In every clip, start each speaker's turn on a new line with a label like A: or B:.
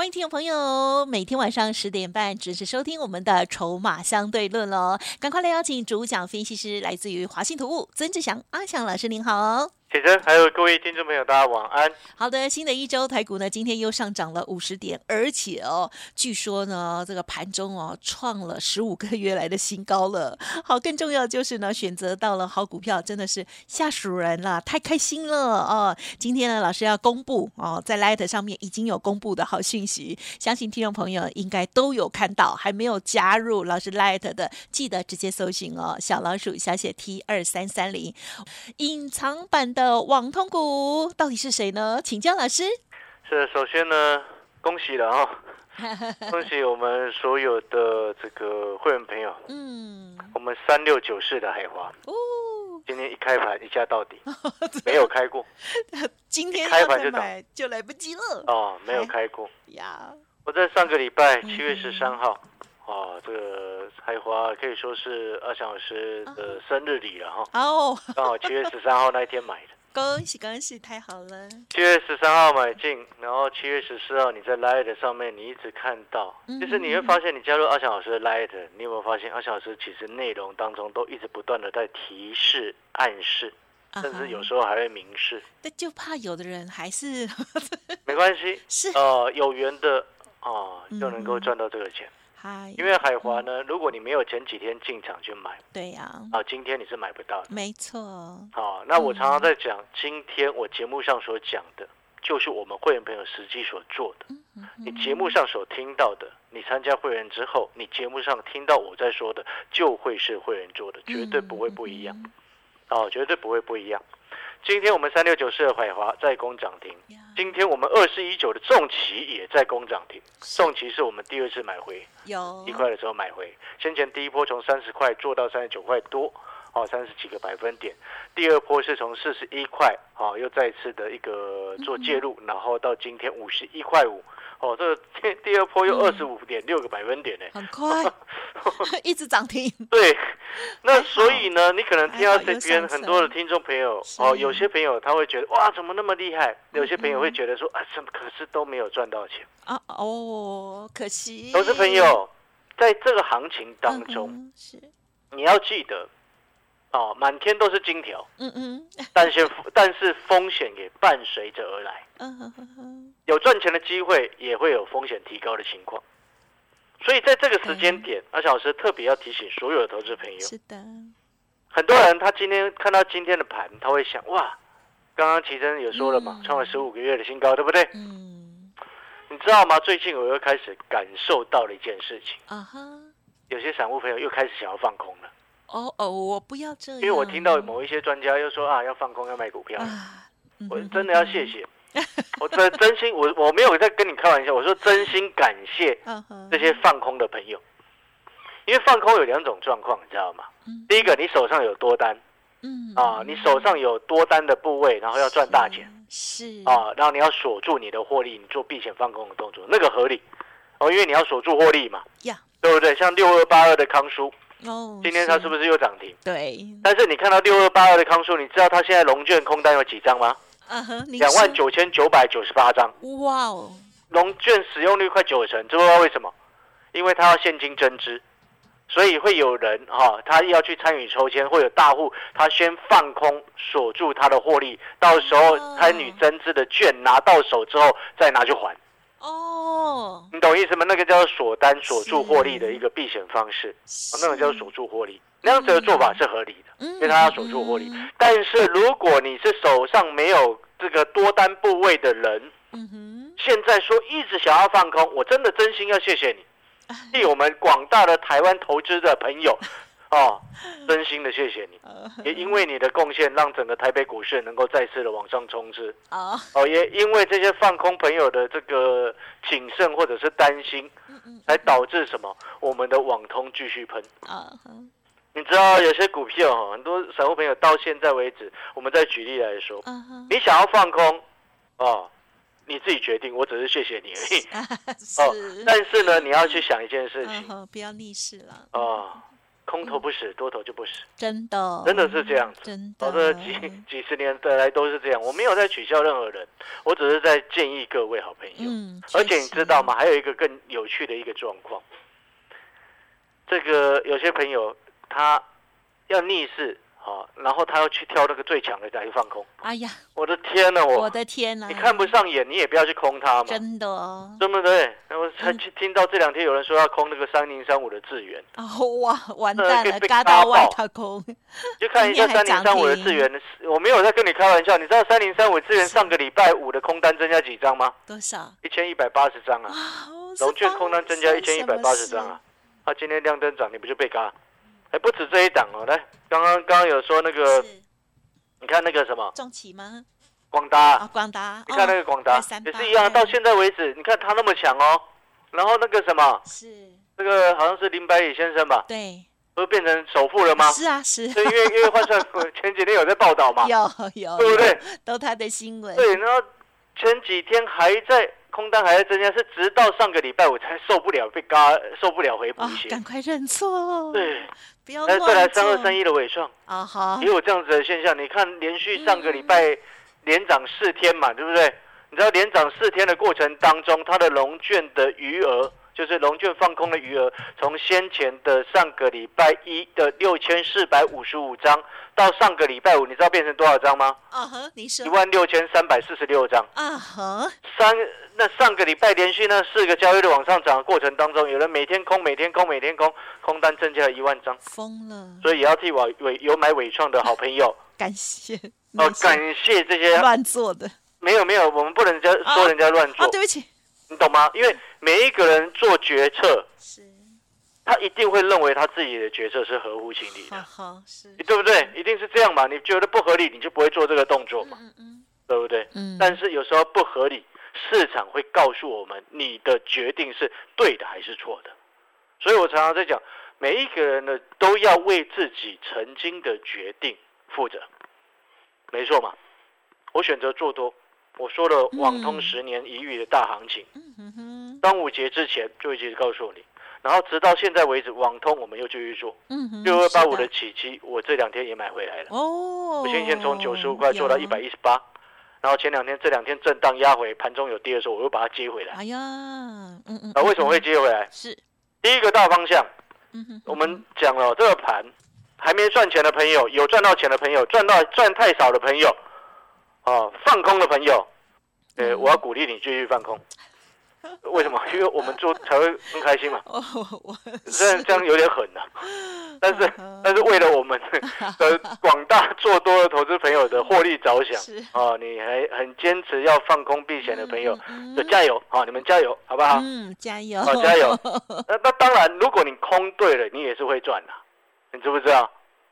A: 欢迎听众朋友，每天晚上十点半准时收听我们的《筹码相对论》喽！赶快来邀请主讲分析师，来自于华信图物曾志祥阿祥老师，您好。
B: 铁生，还有各位听众朋友，大家晚安。
A: 好的，新的一周台股呢，今天又上涨了五十点，而且哦，据说呢，这个盘中哦，创了十五个月来的新高了。好，更重要就是呢，选择到了好股票，真的是吓死人了，太开心了哦！今天呢，老师要公布哦，在 Light 上面已经有公布的好讯息，相信听众朋友应该都有看到，还没有加入老师 Light 的，记得直接搜寻哦，小老鼠小写 T 二三三零，隐藏版的。的网通股到底是谁呢？请教老师。
B: 是，首先呢，恭喜了哈，恭喜我们所有的这个会员朋友。嗯，我们三六九四的海华，哦，今天一开盘一价到底，没有开过。
A: 今天开盘就买就来不及了。
B: 哦，没有开过呀。我在上个礼拜七月十三号。哦，这个海华可以说是阿翔老师的生日礼了哈。哦，刚好七月十三号那一天买的。
A: 恭喜恭喜，太好了！
B: 七月十三号买进，然后七月十四号你在 Light 上面，你一直看到，就是你会发现，你加入阿翔老师的 Light，你有没有发现阿翔老师其实内容当中都一直不断的在提示、暗示，甚至有时候还会明示。
A: 但就怕有的人还是
B: 没关系，是呃有缘的啊，就能够赚到这个钱。因为海华呢，如果你没有前几天进场去买，
A: 对呀，
B: 啊，今天你是买不到的。
A: 没错。
B: 好，那我常常在讲，今天我节目上所讲的，就是我们会员朋友实际所做的。你节目上所听到的，你参加会员之后，你节目上听到我在说的，就会是会员做的，绝对不会不一样。哦，绝对不会不一样。今天我们三六九四的海华在攻涨停，今天我们二四一九的重旗也在攻涨停。重旗是我们第二次买回，有一块的时候买回，先前第一波从三十块做到三十九块多，哦，三十几个百分点。第二波是从四十一块，哦，又再次的一个做介入，然后到今天五十一块五。哦，这个第第二波又二十五点六个百分点呢，
A: 很快，一直涨停。
B: 对，那所以呢，你可能听到这边很多的听众朋友，哦，有些朋友他会觉得哇，怎么那么厉害？有些朋友会觉得说啊，怎么可是都没有赚到钱啊？
A: 哦，可惜。
B: 投资朋友，在这个行情当中，是你要记得。哦，满天都是金条，嗯嗯，但是但是风险也伴随着而来，嗯哼哼哼，有赚钱的机会，也会有风险提高的情况，所以在这个时间点，阿小老师特别要提醒所有的投资朋友，是的，很多人他今天看到今天的盘，他会想，哇，刚刚奇珍也说了嘛，创了十五个月的新高，对不对？嗯，你知道吗？最近我又开始感受到了一件事情，啊哈，有些散户朋友又开始想要放空了。
A: 哦哦，我不要这样。
B: 因为我听到某一些专家又说啊，要放空，要卖股票。我真的要谢谢，我真真心，我我没有在跟你开玩笑，我说真心感谢这些放空的朋友。因为放空有两种状况，你知道吗？第一个，你手上有多单，嗯啊，你手上有多单的部位，然后要赚大钱，是啊，然后你要锁住你的获利，你做避险放空的动作，那个合理哦，因为你要锁住获利嘛，呀，对不对？像六二八二的康叔。哦，今天它是不是又涨停？
A: 对。
B: 但是你看到六二八二的康叔，你知道它现在龙卷空单有几张吗？嗯哼，两万九千九百九十八张。哇哦，龙券使用率快九成，知不知道为什么？因为它要现金增资，所以会有人哈，他要去参与抽签，会有大户他先放空锁住他的获利，到时候参与增资的券拿到手之后再拿去还。哦，你懂意思吗？那个叫做锁单锁住获利的一个避险方式，那种叫做锁住获利，那样子的做法是合理的，因为他要守住获利。但是如果你是手上没有这个多单部位的人，现在说一直想要放空，我真的真心要谢谢你，替我们广大的台湾投资的朋友。哦，真心的谢谢你，也因为你的贡献，让整个台北股市能够再次的往上冲刺。哦，哦，也因为这些放空朋友的这个谨慎或者是担心，才导致什么？我们的网通继续喷。啊，你知道有些股票哈很多散户朋友到现在为止，我们再举例来说，你想要放空，哦，你自己决定，我只是谢谢你而已。
A: 哦，
B: 但是呢，你要去想一件事
A: 情，不要逆势了。
B: 哦，空头不死，多头就不死。
A: 真的，
B: 真的是这样子。
A: 真
B: 的，这几几十年来都是这样。我没有在取笑任何人，我只是在建议各位好朋友。嗯，而且你知道吗？还有一个更有趣的一个状况，这个有些朋友。他要逆势，好，然后他要去挑那个最强的再去放空。
A: 哎呀，
B: 我的天呐，我
A: 我的天呐！
B: 你看不上眼，你也不要去空它嘛。
A: 真的哦，
B: 对不对？我才去听到这两天有人说要空那个三零三五的智源。
A: 哦哇，完蛋了，嘎到外太空。
B: 就看一下三零三五的智源，我没有在跟你开玩笑。你知道三零三五智源上个礼拜五的空单增加几张吗？
A: 多少？
B: 一千一百八十张啊！龙券空单增加一千一百八十张啊！啊，今天亮灯涨，你不就被嘎？还不止这一档哦，来，刚刚刚刚有说那个，你看那个什么，
A: 中旗吗？
B: 广达，
A: 广达，
B: 你看那个广达也是一样，到现在为止，你看他那么强哦，然后那个什么，
A: 是。
B: 那个好像是林百里先生吧？
A: 对，
B: 不是变成首富了吗？
A: 是啊，是，
B: 因为因为换算 前几天有在报道嘛，
A: 有有，
B: 对不对？
A: 都他的新闻，
B: 对，然后前几天还在。空单还在增加，是直到上个礼拜我才受不了，被嘎受不了回补一些。
A: 赶快认错。
B: 对，
A: 不要再
B: 来三二三一的尾创
A: 啊，好，
B: 也有这样子的现象。你看，连续上个礼拜连涨四天嘛，对不对？你知道连涨四天的过程当中，它的龙券的余额。就是龙券放空的余额，从先前的上个礼拜一的六千四百五十五张，到上个礼拜五，你知道变成多少张吗？
A: 啊呵，你说
B: 一万六千三百四十六张。
A: 啊呵，
B: 三那上个礼拜连续那四个交易日往上涨的过程当中，有人每天空，每天空，每天空，空单增加了一万张，
A: 疯了。
B: 所以也要替我伟有买伟创的好朋友
A: 感谢
B: 哦，感谢这些
A: 乱做的。
B: 没有没有，我们不能叫说人家乱做。
A: 对不起。
B: 你懂吗？因为每一个人做决策，是，他一定会认为他自己的决策是合乎情理的，
A: 好是，
B: 对不对？一定是这样嘛？你觉得不合理，你就不会做这个动作嘛？嗯嗯，对不对？嗯。但是有时候不合理，市场会告诉我们你的决定是对的还是错的。所以我常常在讲，每一个人呢都要为自己曾经的决定负责，没错嘛？我选择做多。我说了，网通十年一遇的大行情，端午节之前就已经告诉你，然后直到现在为止，网通我们又继续做，六二八五的起期，我这两天也买回来了。哦，我先先从九十五块做到一百一十八，然后前两天这两天震荡压回，盘中有跌的时候，我又把它接回来。哎呀，嗯嗯，啊，为什么会接回来？
A: 是。
B: 第一个大方向，我们讲了这个盘还没赚钱的朋友，有赚到钱的朋友，赚到赚太少的朋友。哦，放空的朋友，呃，我要鼓励你继续放空。为什么？因为我们做才会更开心嘛。虽然这样有点狠呐，但是但是为了我们的广大做多的投资朋友的获利着想，哦，你还很坚持要放空避险的朋友，就加油啊！你们加油，好不好？
A: 嗯，加油，
B: 好加油。那那当然，如果你空对了，你也是会赚的，你知不知道？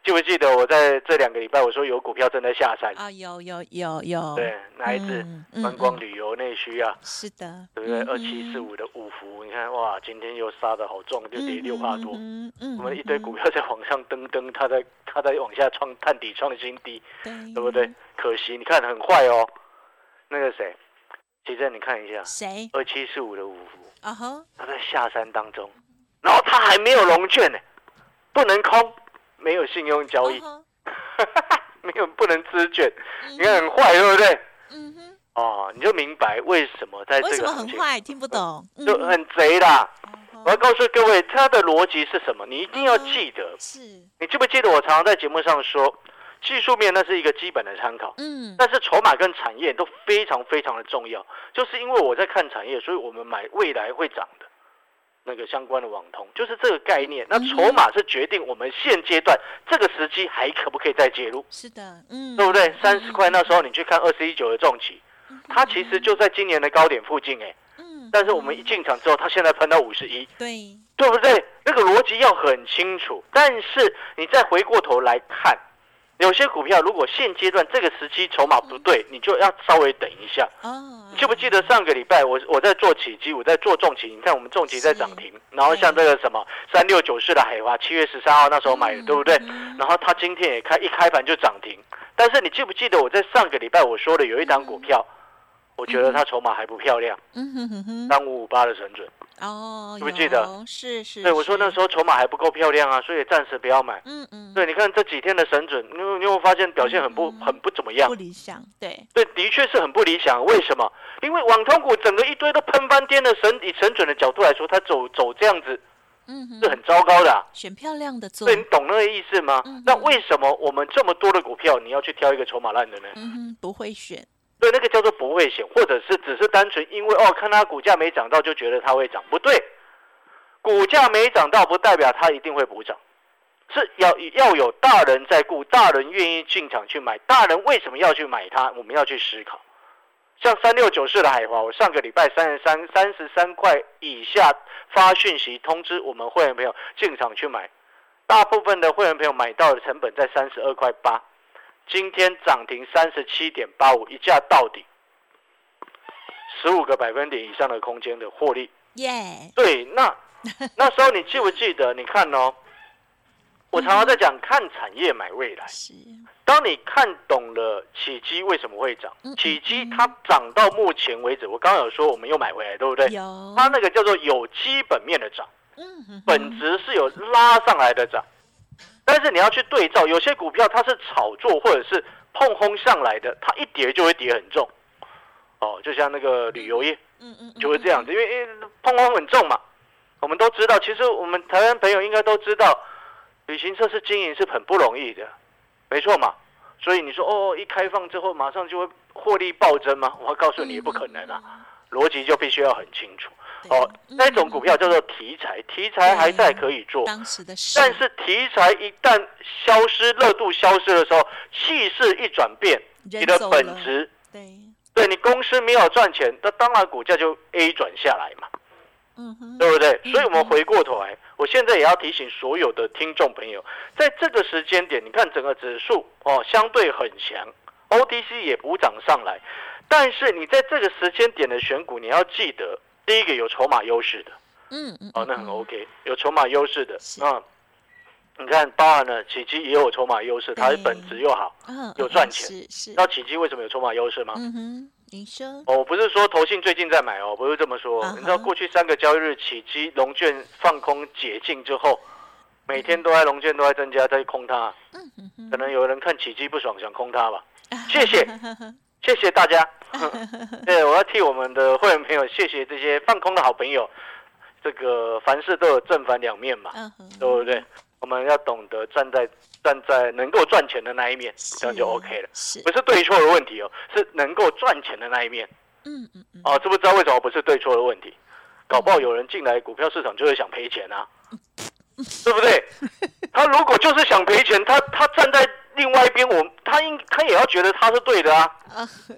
B: 记不记得我在这两个礼拜我说有股票正在下山
A: 啊？有有有有。
B: 对，哪一只？观光旅游内需啊？
A: 是的，
B: 对不对？二七四五的五福，你看哇，今天又杀的好重，就跌六帕多。嗯嗯。我们一堆股票在往上登登，它在 它在往下创探底创新低，对不对？可惜你看很坏哦。那个谁，其实你看一下，
A: 谁？
B: 二七四五的五福啊哈，它在下山当中，然后它还没有龙券呢，不能空。没有信用交易，没有不能资卷，你看很坏，对不对？嗯哼。哦，你就明白为什么在这个为什
A: 么很坏？听不懂。
B: 就很贼啦。我要告诉各位，它的逻辑是什么？你一定要记得。
A: 是。
B: 你记不记得我常常在节目上说，技术面那是一个基本的参考。嗯。但是筹码跟产业都非常非常的重要，就是因为我在看产业，所以我们买未来会涨的。那个相关的网通就是这个概念，那筹码是决定我们现阶段这个时机还可不可以再介入？
A: 是的，嗯，
B: 对不对？三十块那时候你去看二十一九的重企，它其实就在今年的高点附近哎，嗯，但是我们一进场之后，它现在喷到五十一，
A: 对，
B: 对不对？那个逻辑要很清楚，但是你再回过头来看，有些股票如果现阶段这个时期筹码不对，你就要稍微等一下。哦，记不记得上个礼拜我我在做起基，我在做重企，你看我们重企在涨停，然后像这个什么三六九四的海华，七月十三号那时候买的，对不对？然后它今天也开一开盘就涨停。但是你记不记得我在上个礼拜我说的有一档股票？我觉得它筹码还不漂亮，嗯哼哼哼，三五五八的神准哦，记不记得？
A: 是是，
B: 对，我说那时候筹码还不够漂亮啊，所以暂时不要买。嗯嗯，对，你看这几天的神准，你你有发现表现很不很不怎么样？
A: 不理想，对
B: 对，的确是很不理想。为什么？因为网通股整个一堆都喷翻天的神，以神准的角度来说，它走走这样子，嗯，是很糟糕的。
A: 选漂亮的做，
B: 对你懂那个意思吗？那为什么我们这么多的股票，你要去挑一个筹码烂的呢？嗯
A: 哼，不会选。
B: 对，那个叫做不会险，或者是只是单纯因为哦，看它股价没涨到就觉得它会涨，不对，股价没涨到不代表它一定会补涨，是要要有大人在顾，大人愿意进场去买，大人为什么要去买它？我们要去思考。像三六九四的海华，我上个礼拜三十三三十三块以下发讯息通知我们会员朋友进场去买，大部分的会员朋友买到的成本在三十二块八。今天涨停三十七点八五，一价到底，十五个百分点以上的空间的获利。耶，对，那 那时候你记不记得？你看哦，我常常在讲看产业买未来。是，当你看懂了起基为什么会涨，起基它涨到目前为止，我刚刚有说我们又买回来，对不对？有，它那个叫做有基本面的涨，嗯，本质是有拉上来的涨。但是你要去对照，有些股票它是炒作或者是碰轰上来的，它一跌就会跌很重，哦，就像那个旅游业，嗯嗯，就会这样子，因为碰轰很重嘛。我们都知道，其实我们台湾朋友应该都知道，旅行社是经营是很不容易的，没错嘛。所以你说哦，一开放之后马上就会获利暴增吗？我告诉你，不可能啊，逻辑就必须要很清楚。哦，那种股票叫做题材，题材还在可以做，
A: 当时的
B: 但是题材一旦消失，热度消失的时候，气势一转变，你的本质，对，对你公司没有赚钱，那当然股价就 A 转下来嘛，嗯哼，对不对？所以我们回过头来，我现在也要提醒所有的听众朋友，在这个时间点，你看整个指数哦相对很强，OTC 也补涨上来，但是你在这个时间点的选股，你要记得。第一个有筹码优势的，嗯嗯，哦，那很 OK，有筹码优势的啊，你看包含了起基也有筹码优势，它本质又好，嗯，有赚钱，是是。那起基为什么有筹码优势吗？嗯哼，
A: 你说，
B: 哦，不是说投信最近在买哦，不是这么说。你知道过去三个交易日起基龙券放空解禁之后，每天都在龙券都在增加，在空它，嗯可能有人看起基不爽，想空它吧？谢谢。谢谢大家，对，我要替我们的会员朋友谢谢这些放空的好朋友。这个凡事都有正反两面嘛，对不对？我们要懂得站在站在能够赚钱的那一面，这样就 OK 了。不是对错的问题哦，是能够赚钱的那一面。嗯嗯嗯。哦，知不知道为什么不是对错的问题？搞不好有人进来股票市场就是想赔钱啊，对不对？他如果就是想赔钱，他他站在。另外一边，我他应他也要觉得他是对的啊，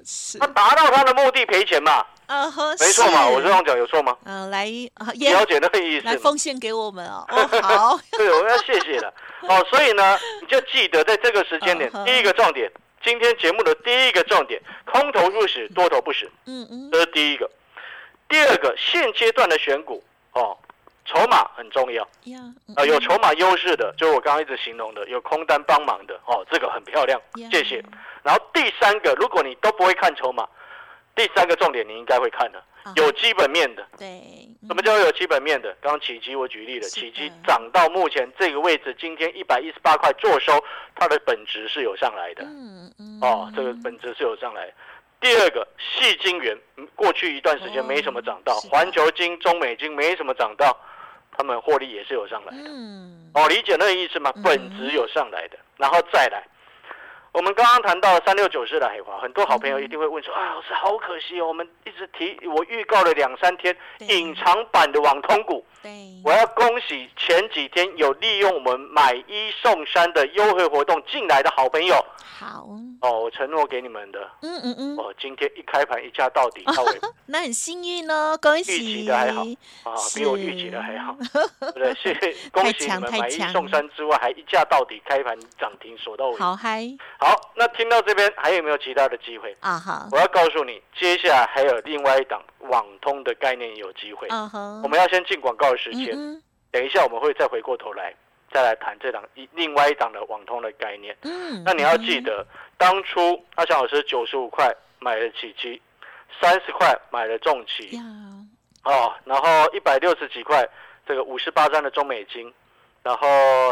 B: 是，他达到他的目的赔钱嘛，啊没错嘛，我这样讲有错吗？
A: 嗯，来
B: 了解那个意思，
A: 来奉献给我们哦，好，
B: 对，我们要谢谢的，哦，所以呢，你就记得在这个时间点，第一个重点，今天节目的第一个重点，空头入死，多头不死，嗯嗯，这是第一个，第二个，现阶段的选股，哦。筹码很重要，啊，有筹码优势的，就是我刚刚一直形容的，有空单帮忙的，哦，这个很漂亮，谢谢。然后第三个，如果你都不会看筹码，第三个重点你应该会看的，有基本面的。对，什么叫有基本面的？刚刚起基我举例了，起基涨到目前这个位置，今天一百一十八块做收，它的本质是有上来的。嗯嗯，哦，这个本质是有上来。第二个，细金元，过去一段时间没什么涨到，环球金、中美金没什么涨到。他们获利也是有上来的，哦，理解那个意思吗？本质有上来的，然后再来。我们刚刚谈到三六九四的海华，很多好朋友一定会问说：“啊，老师，好可惜哦，我们一直提，我预告了两三天隐藏版的网通股。”对，我要恭喜前几天有利用我们买一送三的优惠活动进来的好朋友，
A: 好
B: 哦，我承诺给你们的。嗯嗯嗯。哦，今天一开盘一价到底，到尾。
A: 那很幸运哦，恭喜。
B: 预期的还好啊，比我预期的还好。对，谢谢，恭喜你们买一送三之外，还一价到底，开盘涨停锁到尾。
A: 好嗨。
B: 好，那听到这边还有没有其他的机会啊？好，我要告诉你，接下来还有另外一档网通的概念有机会。嗯哼。我们要先进广告的时间，等一下我们会再回过头来。再来谈这档一另外一档的网通的概念。嗯，那你要记得，当初阿强老师九十五块买了起基，三十块买了重旗，哦，然后一百六十几块这个五十八张的中美金，然后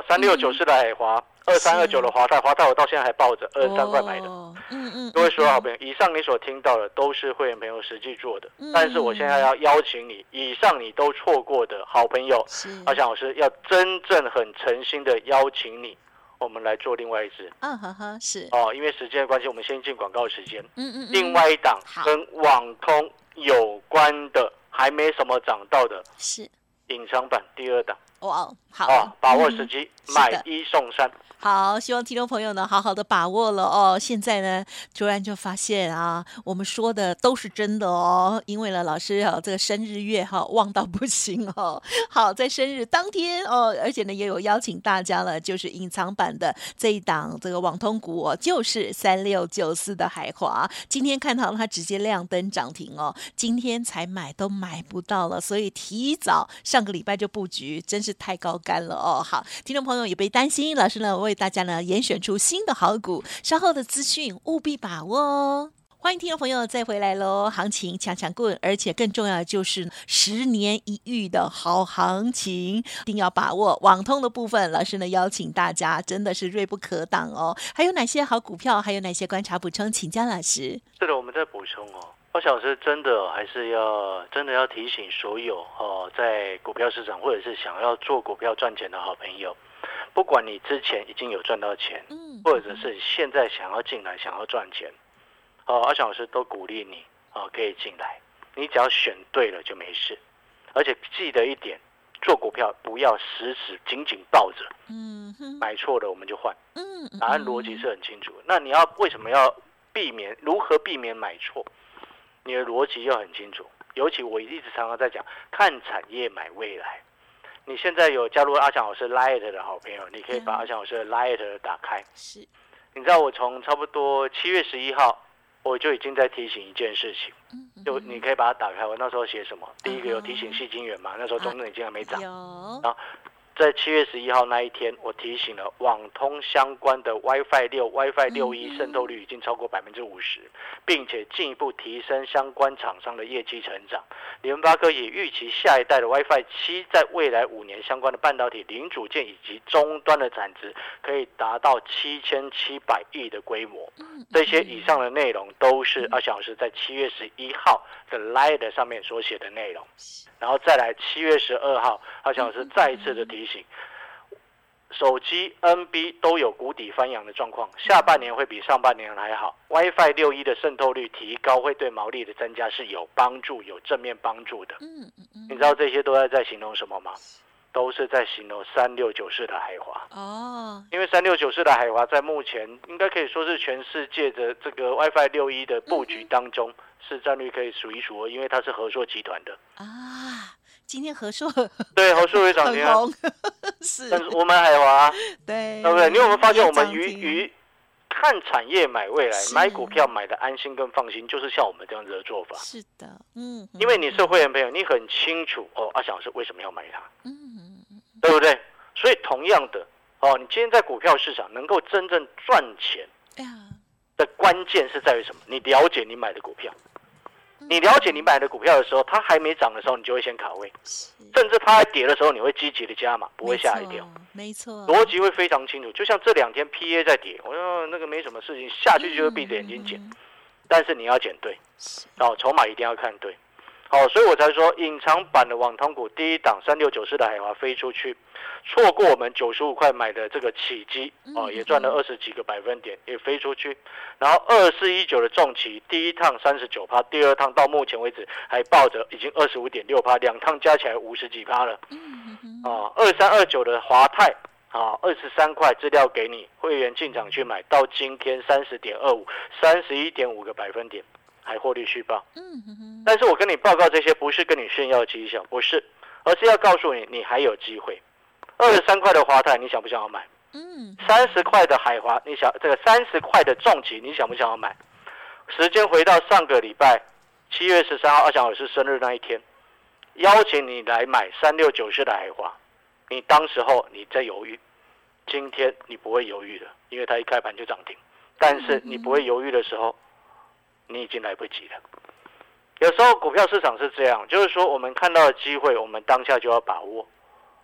B: 三六九四的海华。二三二九的华泰，华泰我到现在还抱着二十三块买的。嗯嗯，各位所有好朋友，以上你所听到的都是会员朋友实际做的。但是我现在要邀请你，以上你都错过的好朋友，阿翔老师要真正很诚心的邀请你，我们来做另外一支。
A: 嗯呵呵，是。
B: 哦，因为时间的关系，我们先进广告时间。嗯嗯。另外一档跟网通有关的，还没什么涨到的，
A: 是
B: 隐藏版第二档。
A: 哇，好，
B: 把握时机，买一送三。
A: 好，希望听众朋友呢好好的把握了哦。现在呢，突然就发现啊，我们说的都是真的哦。因为呢，老师啊，这个生日月哈旺到不行哦。好，在生日当天哦，而且呢也有邀请大家了，就是隐藏版的这一档这个网通股哦，就是三六九四的海华。今天看到它直接亮灯涨停哦，今天才买都买不到了，所以提早上个礼拜就布局，真是是太高干了哦。好，听众朋友也别担心，老师呢。为大家呢严选出新的好股，稍后的资讯务必把握哦。欢迎听众朋友再回来喽，行情强强棍，而且更重要的就是十年一遇的好行情，一定要把握。网通的部分，老师呢邀请大家真的是锐不可挡哦。还有哪些好股票？还有哪些观察补充？请教老师。
B: 是的，我们在补充哦。高小师真的还是要真的要提醒所有哦，在股票市场或者是想要做股票赚钱的好朋友。不管你之前已经有赚到钱，嗯，或者是现在想要进来想要赚钱，哦，阿强老师都鼓励你哦，可以进来。你只要选对了就没事，而且记得一点，做股票不要死死紧紧抱着，嗯，买错了我们就换，嗯，答案逻辑是很清楚。那你要为什么要避免？如何避免买错？你的逻辑要很清楚。尤其我一直常常在讲，看产业买未来。你现在有加入阿强老师 Light 的好朋友，你可以把阿强老师的 Light 打开。是，你知道我从差不多七月十一号，我就已经在提醒一件事情，就你可以把它打开。我那时候写什么？第一个有提醒细金元嘛，那时候中证已经还没涨。有。在七月十一号那一天，我提醒了网通相关的 WiFi 六、WiFi 六一渗透率已经超过百分之五十，并且进一步提升相关厂商的业绩成长。联发科也预期下一代的 WiFi 七在未来五年相关的半导体零组件以及终端的产值可以达到七千七百亿的规模。这些以上的内容都是阿小老师在七月十一号的 Light 上面所写的内容。然后再来七月十二号，阿小老师再一次的提。手机 NB 都有谷底翻扬的状况，下半年会比上半年还好。WiFi 六一的渗透率提高，会对毛利的增加是有帮助、有正面帮助的。嗯嗯嗯，你知道这些都在在形容什么吗？都是在形容三六九四的海华哦。因为三六九四的海华在目前应该可以说是全世界的这个 WiFi 六一的布局当中，市占率可以数一数二，因为它是合作集团的啊。
A: 今天和硕
B: 对和硕也涨停啊，是。但是我买海华，
A: 对，
B: 对不对？你有没有发现，我们鱼鱼看产业买未来，买股票买的安心跟放心，就是像我们这样子的做法。
A: 是的，嗯，
B: 因为你是会员朋友，你很清楚哦，阿翔是为什么要买它，嗯，对不对？所以同样的哦，你今天在股票市场能够真正赚钱，哎呀，的关键是在于什么？你了解你买的股票。你了解你买的股票的时候，它还没涨的时候，你就会先卡位；甚至它还跌的时候，你会积极的加码，不会吓一跳。
A: 没错，
B: 逻辑会非常清楚。就像这两天 PA 在跌，我说那个没什么事情，下去就会闭着眼睛减。但是你要减对，哦，筹码一定要看对。好，所以我才说隐藏版的网通股第一档三六九四的海华飞出去。错过我们九十五块买的这个起基哦，也赚了二十几个百分点，也飞出去。然后二四一九的重企，第一趟三十九趴，第二趟到目前为止还抱着已经二十五点六趴，两趟加起来五十几趴了。啊，二三二九的华泰啊，二十三块资料给你，会员进场去买，到今天三十点二五，三十一点五个百分点，还获利续报。嗯哼。但是我跟你报告这些，不是跟你炫耀绩效，不是，而是要告诉你，你还有机会。二十三块的华泰，你想不想要买？嗯。三十块的海华，你想这个三十块的重疾，你想不想要买？时间回到上个礼拜七月十三号，阿翔老师生日那一天，邀请你来买三六九四的海华。你当时候你在犹豫，今天你不会犹豫的，因为它一开盘就涨停。但是你不会犹豫的时候，你已经来不及了。有时候股票市场是这样，就是说我们看到的机会，我们当下就要把握。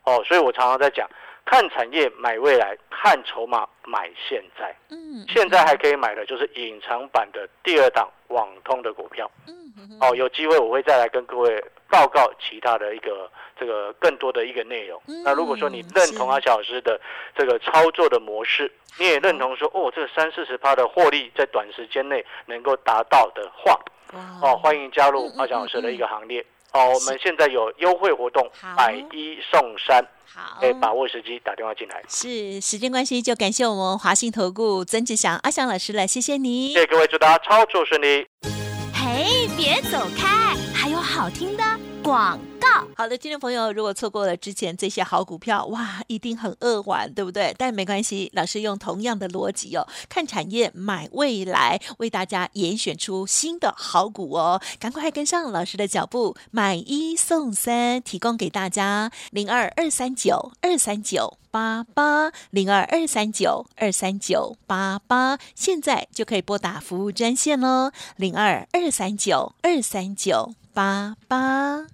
B: 哦，所以我常常在讲，看产业买未来，看筹码买现在。嗯，现在还可以买的就是隐藏版的第二档网通的股票。嗯。哦，有机会我会再来跟各位报告其他的一个这个更多的一个内容。那如果说你认同阿小老师的这个操作的模式，你也认同说哦，这三四十趴的获利在短时间内能够达到的话，哦，欢迎加入阿小老师的一个行列。哦，我们现在有优惠活动，买一送三，
A: 好，
B: 可以把握时机打电话进来。
A: 是时间关系，就感谢我们华信投顾曾志祥阿祥老师了，谢谢你。
B: 谢谢各位，祝大家操作顺利。
C: 哎，别走开，还有好听的广告。
A: 好的，听众朋友，如果错过了之前这些好股票，哇，一定很扼腕，对不对？但没关系，老师用同样的逻辑哦，看产业买未来，为大家严选出新的好股哦，赶快跟上老师的脚步，买一送三，提供给大家零二二三九二三九八八零二二三九二三九八八，现在就可以拨打服务专线喽，零二二三九二三九八八。